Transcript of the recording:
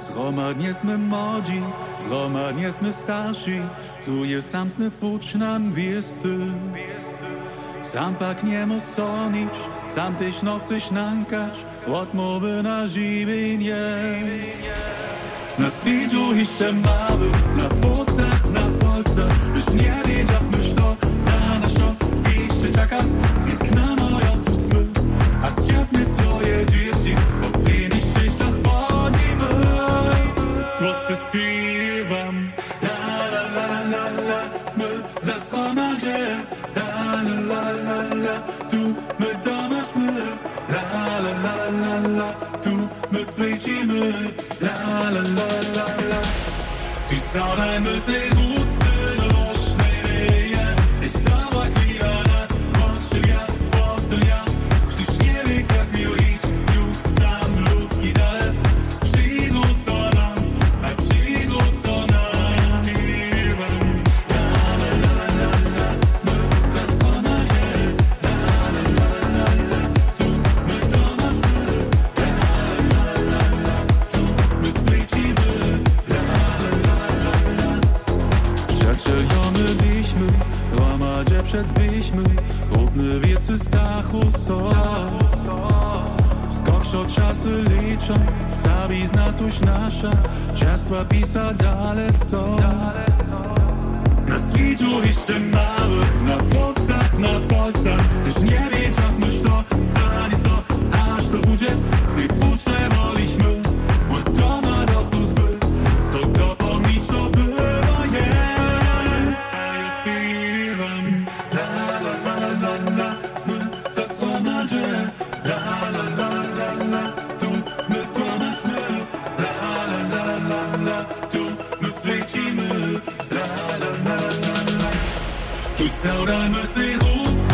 Zgromadnie sme młodzi, zgromadnie sme starsi, tu je samsny pucz nam wiesty. Sam pak nie sonić, sam tyś no chcesz nankać, odmowy na żywienie. Na świeciu jeszcze mały, na fotach, na polcach, już nie wiedział Proces śpiewam, la la la la la, smy zasłona dzieje, la la la la la, tu my doma smy, la la la la la, tu my świecimy, la la la la la. Tu saudajmy se wódcy przećbiliśmy Chłodny wiecy stachu sola Skokšo času liča, stavi znatuš naša Častva pisa dale so Na sviđu išće Svečíme, la la la la la, tu Pusau raimu sei rot